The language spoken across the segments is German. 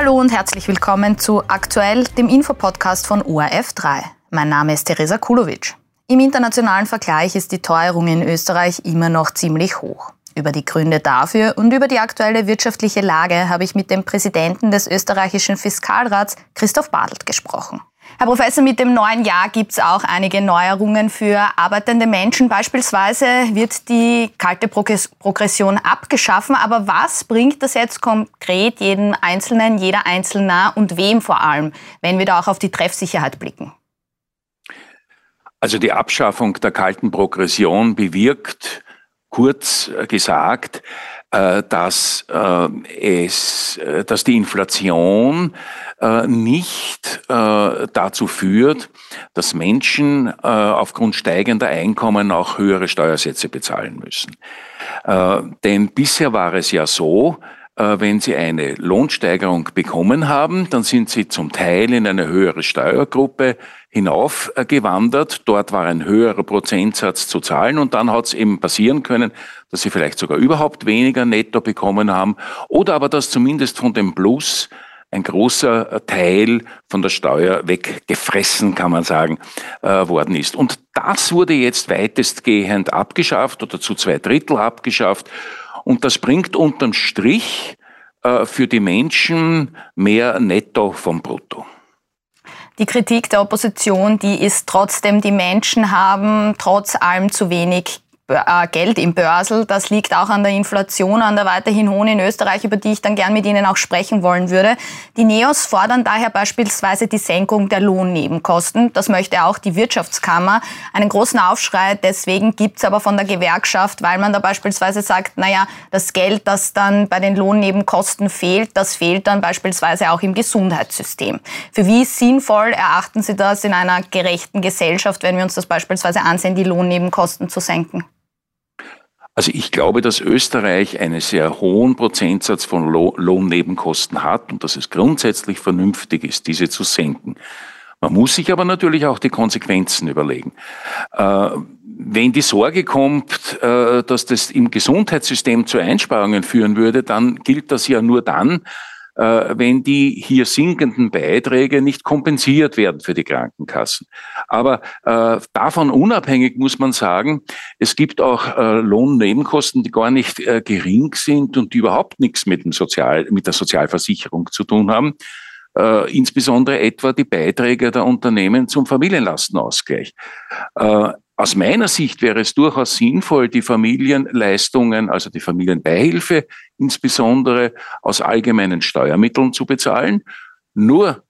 Hallo und herzlich willkommen zu Aktuell, dem Infopodcast von ORF3. Mein Name ist Teresa Kulovic. Im internationalen Vergleich ist die Teuerung in Österreich immer noch ziemlich hoch. Über die Gründe dafür und über die aktuelle wirtschaftliche Lage habe ich mit dem Präsidenten des österreichischen Fiskalrats, Christoph Badelt, gesprochen. Herr Professor, mit dem neuen Jahr gibt es auch einige Neuerungen für arbeitende Menschen. Beispielsweise wird die kalte Progression abgeschaffen. Aber was bringt das jetzt konkret jedem Einzelnen, jeder Einzelner und wem vor allem, wenn wir da auch auf die Treffsicherheit blicken? Also die Abschaffung der kalten Progression bewirkt, kurz gesagt, dass äh, es, äh, dass die Inflation nicht dazu führt, dass Menschen aufgrund steigender Einkommen auch höhere Steuersätze bezahlen müssen. Denn bisher war es ja so, wenn Sie eine Lohnsteigerung bekommen haben, dann sind Sie zum Teil in eine höhere Steuergruppe hinaufgewandert. Dort war ein höherer Prozentsatz zu zahlen und dann hat es eben passieren können, dass sie vielleicht sogar überhaupt weniger netto bekommen haben oder aber dass zumindest von dem Plus ein großer Teil von der Steuer weggefressen, kann man sagen, äh, worden ist. Und das wurde jetzt weitestgehend abgeschafft oder zu zwei Drittel abgeschafft. Und das bringt unterm Strich äh, für die Menschen mehr Netto vom Brutto. Die Kritik der Opposition, die ist trotzdem, die Menschen haben trotz allem zu wenig Geld im Börsel. Das liegt auch an der Inflation, an der weiterhin hohen in Österreich, über die ich dann gern mit Ihnen auch sprechen wollen würde. Die NEOS fordern daher beispielsweise die Senkung der Lohnnebenkosten. Das möchte auch die Wirtschaftskammer. Einen großen Aufschrei deswegen gibt's aber von der Gewerkschaft, weil man da beispielsweise sagt, naja, das Geld, das dann bei den Lohnnebenkosten fehlt, das fehlt dann beispielsweise auch im Gesundheitssystem. Für wie sinnvoll erachten Sie das in einer gerechten Gesellschaft, wenn wir uns das beispielsweise ansehen, die Lohnnebenkosten zu senken? Also ich glaube, dass Österreich einen sehr hohen Prozentsatz von Lohnnebenkosten hat und dass es grundsätzlich vernünftig ist, diese zu senken. Man muss sich aber natürlich auch die Konsequenzen überlegen. Äh, wenn die Sorge kommt, äh, dass das im Gesundheitssystem zu Einsparungen führen würde, dann gilt das ja nur dann, wenn die hier sinkenden Beiträge nicht kompensiert werden für die Krankenkassen. Aber äh, davon unabhängig muss man sagen, es gibt auch äh, Lohnnebenkosten, die gar nicht äh, gering sind und die überhaupt nichts mit, dem Sozial, mit der Sozialversicherung zu tun haben. Äh, insbesondere etwa die Beiträge der Unternehmen zum Familienlastenausgleich. Äh, aus meiner Sicht wäre es durchaus sinnvoll, die Familienleistungen, also die Familienbeihilfe insbesondere aus allgemeinen Steuermitteln zu bezahlen. Nur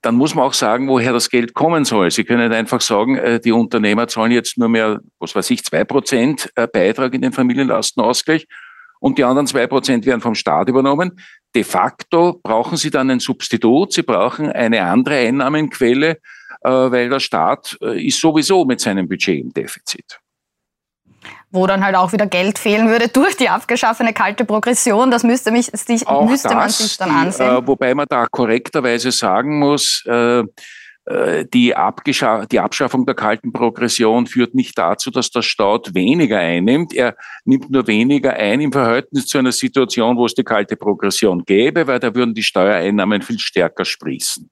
dann muss man auch sagen, woher das Geld kommen soll. Sie können einfach sagen, äh, die Unternehmer zahlen jetzt nur mehr, was weiß ich, zwei Prozent äh, Beitrag in den Familienlastenausgleich und die anderen zwei Prozent werden vom Staat übernommen. De facto brauchen sie dann ein Substitut, sie brauchen eine andere Einnahmenquelle, weil der Staat äh, ist sowieso mit seinem Budget im Defizit wo dann halt auch wieder Geld fehlen würde durch die abgeschaffene kalte Progression. Das müsste, mich, müsste das, man sich dann ansehen. Äh, wobei man da korrekterweise sagen muss, äh, äh die, die, Abschaffung der kalten Progression führt nicht dazu, dass der Staat weniger einnimmt. Er nimmt nur weniger ein im Verhältnis zu einer Situation, wo es die kalte Progression gäbe, weil da würden die Steuereinnahmen viel stärker sprießen.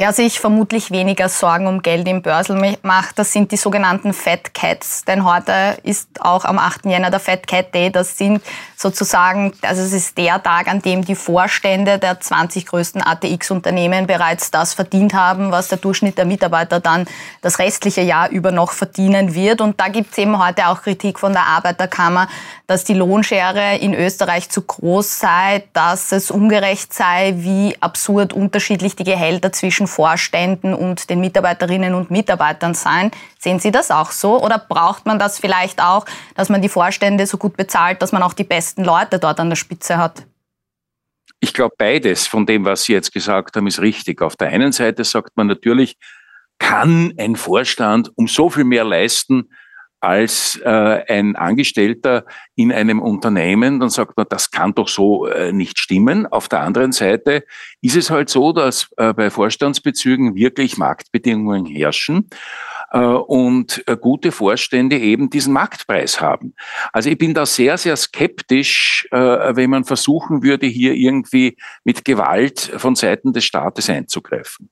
Wer sich vermutlich weniger Sorgen um Geld im Börsel macht, das sind die sogenannten Fat Cats. Denn heute ist auch am 8. Jänner der Fat Cat Day. Das sind sozusagen, also es ist der Tag, an dem die Vorstände der 20 größten ATX-Unternehmen bereits das verdient haben, was der Durchschnitt der Mitarbeiter dann das restliche Jahr über noch verdienen wird. Und da gibt es eben heute auch Kritik von der Arbeiterkammer, dass die Lohnschere in Österreich zu groß sei, dass es ungerecht sei, wie absurd unterschiedlich die Gehälter zwischen Vorständen und den Mitarbeiterinnen und Mitarbeitern sein. Sehen Sie das auch so? Oder braucht man das vielleicht auch, dass man die Vorstände so gut bezahlt, dass man auch die besten Leute dort an der Spitze hat? Ich glaube, beides von dem, was Sie jetzt gesagt haben, ist richtig. Auf der einen Seite sagt man natürlich, kann ein Vorstand um so viel mehr leisten, als äh, ein Angestellter in einem Unternehmen, dann sagt man, das kann doch so äh, nicht stimmen. Auf der anderen Seite ist es halt so, dass äh, bei Vorstandsbezügen wirklich Marktbedingungen herrschen. äh, und äh, gute Vorstände eben diesen Marktpreis haben. Also ich bin da sehr, sehr skeptisch, äh, wenn man versuchen würde, hier irgendwie mit Gewalt von Seiten des Staates einzugreifen.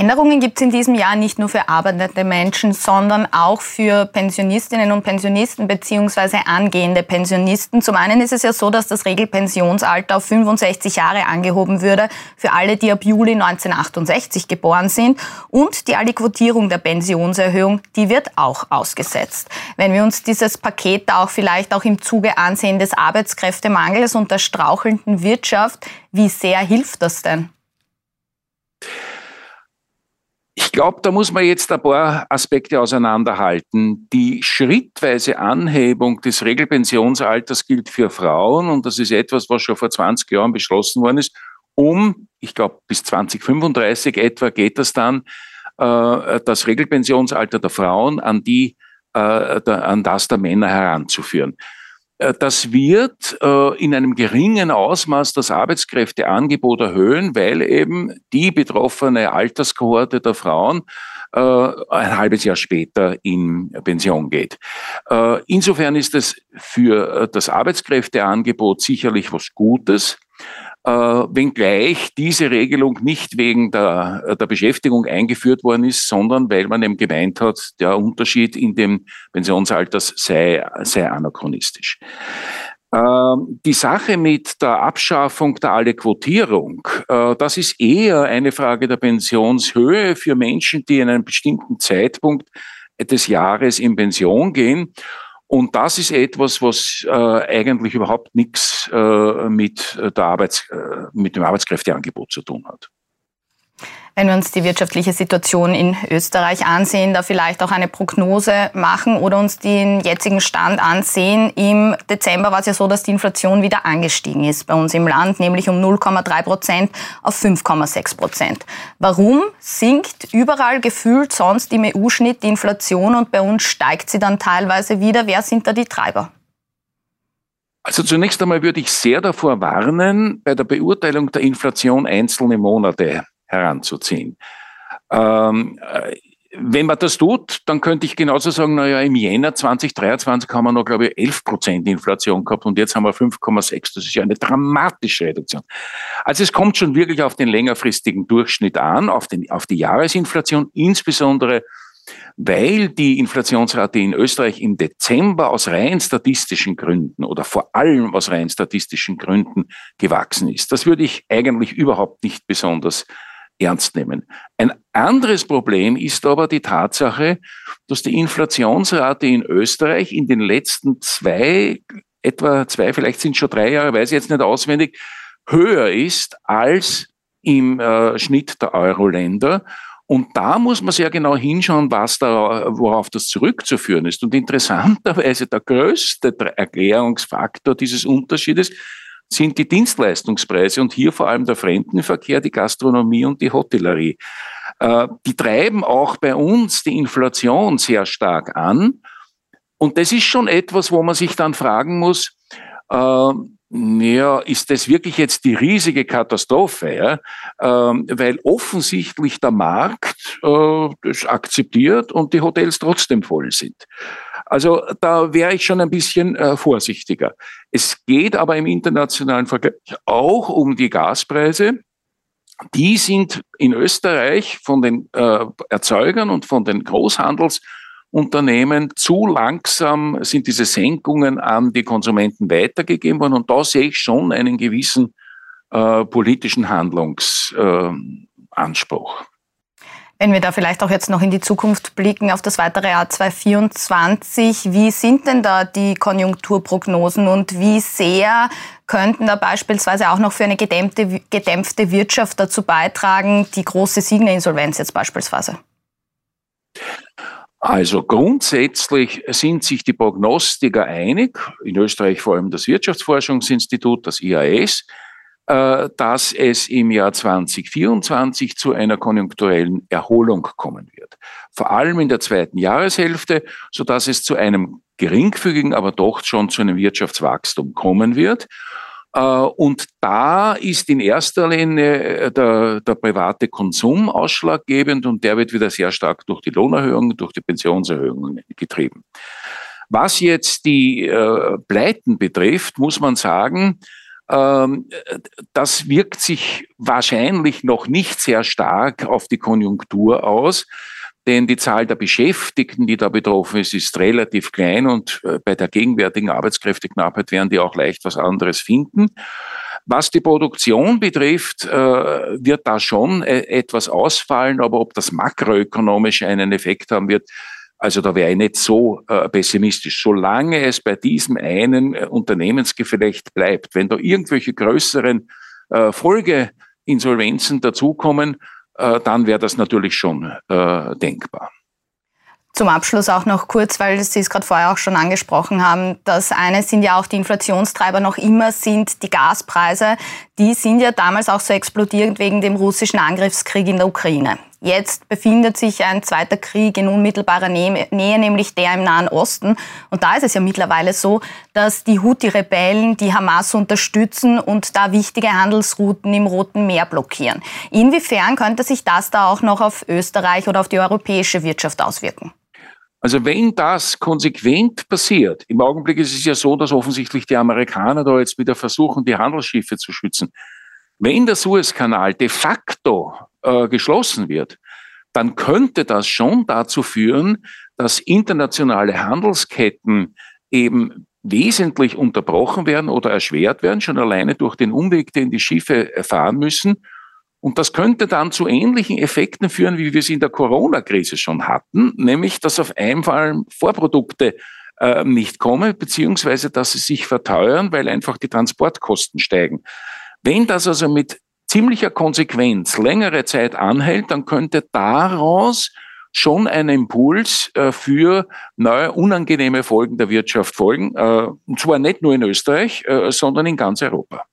Änderungen gibt es in diesem Jahr nicht nur für arbeitende Menschen, sondern auch für Pensionistinnen und Pensionisten bzw. angehende Pensionisten. Zum einen ist es ja so, dass das Regelpensionsalter auf 65 Jahre angehoben würde für alle, die ab Juli 1968 geboren sind. Und die Aliquotierung der Pensionserhöhung, die wird auch ausgesetzt. Wenn wir uns dieses Paket da auch vielleicht auch im Zuge ansehen des Arbeitskräftemangels und der strauchelnden Wirtschaft, wie sehr hilft das denn? Ich glaube, da muss man jetzt ein paar Aspekte auseinanderhalten. Die schrittweise Anhebung des Regelpensionsalters gilt für Frauen und das ist etwas, was schon vor 20 Jahren beschlossen worden ist. Um, ich glaube, bis 2035 etwa geht das dann, äh, das Regelpensionsalter der Frauen an die, äh, an das der Männer heranzuführen. Äh, das wird äh, in einem geringen Ausmaß das Arbeitskräfteangebot erhöhen, weil eben die betroffene Alterskohorte der Frauen ein halbes Jahr später in Pension geht. Insofern ist es für das Arbeitskräfteangebot sicherlich was Gutes äh, wenngleich diese Regelung nicht wegen der, der Beschäftigung eingeführt worden ist, sondern weil man eben gemeint hat, der Unterschied in dem Pensionsalter sei, sei anachronistisch. Ähm, die Sache mit der Abschaffung der Alle-Quotierung, äh, das ist eher eine Frage der Pensionshöhe für Menschen, die in einem bestimmten Zeitpunkt des Jahres in Pension gehen. Und das ist etwas, was äh, eigentlich überhaupt nichts äh, mit, der Arbeits-, mit dem Arbeitskräfteangebot zu tun hat. Wenn wir uns die wirtschaftliche Situation in Österreich ansehen, da vielleicht auch eine Prognose machen oder uns den jetzigen Stand ansehen. Im Dezember war es ja so, dass die Inflation wieder angestiegen ist bei uns im Land, nämlich um 0,3 Prozent auf 5,6 Prozent. Warum sinkt überall gefühlt sonst im EU-Schnitt die Inflation und bei uns steigt sie dann teilweise wieder? Wer sind da die Treiber? Also zunächst einmal würde ich sehr davor warnen, bei der Beurteilung der Inflation einzelne Monate heranzuziehen. Ähm, äh, wenn man das tut, dann könnte ich genauso sagen, naja, im Jänner 2023 haben wir noch, glaube ich, 11 Prozent Inflation gehabt und jetzt haben wir 5,6. Das ist ja eine dramatische Reduktion. Also es kommt schon wirklich auf den längerfristigen Durchschnitt an, auf, den, auf die Jahresinflation, insbesondere weil die Inflationsrate in Österreich im Dezember aus rein statistischen Gründen oder vor allem aus rein statistischen Gründen gewachsen ist. Das würde ich eigentlich überhaupt nicht besonders ernst nehmen. Ein anderes Problem ist aber die Tatsache, dass die Inflationsrate in Österreich in den letzten zwei, etwa zwei, vielleicht sind schon drei Jahre, weiß ich jetzt nicht auswendig, höher ist als im äh, Schnitt der Euro-Länder. Und da muss man sehr genau hinschauen, was da, worauf das zurückzuführen ist. Und interessanterweise der größte Erklärungsfaktor dieses Unterschiedes sind die Dienstleistungspreise und hier vor allem der Fremdenverkehr, die Gastronomie und die Hotellerie. Äh, die treiben auch bei uns die Inflation sehr stark an. Und das ist schon etwas, wo man sich dann fragen muss, äh, ja, ist das wirklich jetzt die riesige Katastrophe? Ja? Ähm, weil offensichtlich der Markt äh, das akzeptiert und die Hotels trotzdem voll sind. Also da wäre ich schon ein bisschen äh, vorsichtiger. Es geht aber im internationalen Vergleich auch um die Gaspreise. Die sind in Österreich von den äh, Erzeugern und von den Großhandelsunternehmen zu langsam sind diese Senkungen an die Konsumenten weitergegeben worden. Und da sehe ich schon einen gewissen äh, politischen Handlungsanspruch. Wenn wir da vielleicht auch jetzt noch in die Zukunft blicken, auf das weitere Jahr 2024, wie sind denn da die Konjunkturprognosen und wie sehr könnten da beispielsweise auch noch für eine gedämpfte, gedämpfte Wirtschaft dazu beitragen, die große Signer-Insolvenz jetzt beispielsweise? Also grundsätzlich sind sich die Prognostiker einig, in Österreich vor allem das Wirtschaftsforschungsinstitut, das IAS, dass es im Jahr 2024 zu einer konjunkturellen Erholung kommen wird. Vor allem in der zweiten Jahreshälfte, so dass es zu einem geringfügigen, aber doch schon zu einem Wirtschaftswachstum kommen wird. Äh, und da ist in erster Linie äh, der, der private Konsum ausschlaggebend und der wird wieder sehr stark durch die Lohnerhöhungen, durch die Pensionserhöhungen getrieben. Was jetzt die äh, Pleiten betrifft, muss man sagen, das wirkt sich wahrscheinlich noch nicht sehr stark auf die Konjunktur aus denn die Zahl der Beschäftigten, die da betroffen ist, ist relativ klein und äh, bei der gegenwärtigen Arbeitskräfteknappheit werden die auch leicht was anderes finden. Was die Produktion betrifft, äh, wird da schon äh, etwas ausfallen, aber ob das makroökonomisch einen Effekt haben wird, also da wäre ich nicht so pessimistisch. Solange es bei diesem einen Unternehmensgeflecht bleibt, wenn da irgendwelche größeren Folgeinsolvenzen dazukommen, äh, dann wäre das natürlich schon äh, denkbar. Zum Abschluss auch noch kurz, weil Sie es gerade vorher auch schon angesprochen haben. Das eine sind ja auch die Inflationstreiber noch immer sind die Gaspreise. Die sind ja damals auch so explodiert wegen dem russischen Angriffskrieg in der Ukraine. Jetzt befindet sich ein zweiter Krieg in unmittelbarer Nähe, nämlich der im Nahen Osten. Und da ist es ja mittlerweile so, dass die Houthi-Rebellen die Hamas unterstützen und da wichtige Handelsrouten im Roten Meer blockieren. Inwiefern könnte sich das da auch noch auf Österreich oder auf die europäische Wirtschaft auswirken? Also wenn das konsequent passiert, im Augenblick ist es ja so, dass offensichtlich die Amerikaner da jetzt wieder versuchen, die Handelsschiffe zu schützen. Wenn der Suezkanal de facto äh, geschlossen wird, dann könnte das schon dazu führen, dass internationale Handelsketten eben wesentlich unterbrochen werden oder erschwert werden, schon alleine durch den Umweg, den die Schiffe fahren müssen. Und das könnte dann zu ähnlichen Effekten führen, wie wir sie in der Corona-Krise schon hatten, nämlich dass auf einmal Vorprodukte äh, nicht kommen, beziehungsweise dass sie sich verteuern, weil einfach die Transportkosten steigen. Wenn das also mit ziemlicher Konsequenz längere Zeit anhält, dann könnte daraus schon ein Impuls äh, für neue unangenehme Folgen der Wirtschaft folgen. Äh, und zwar nicht nur in Österreich, äh, sondern in ganz Europa.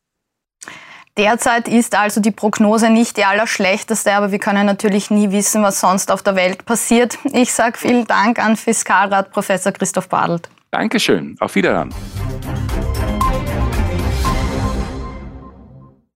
Derzeit ist also die Prognose nicht die allerschlechteste, aber wir können natürlich nie wissen, was sonst auf der Welt passiert. Ich sage vielen Dank an Fiskalrat Professor Christoph Badelt. Dankeschön. Auf Wiederhören.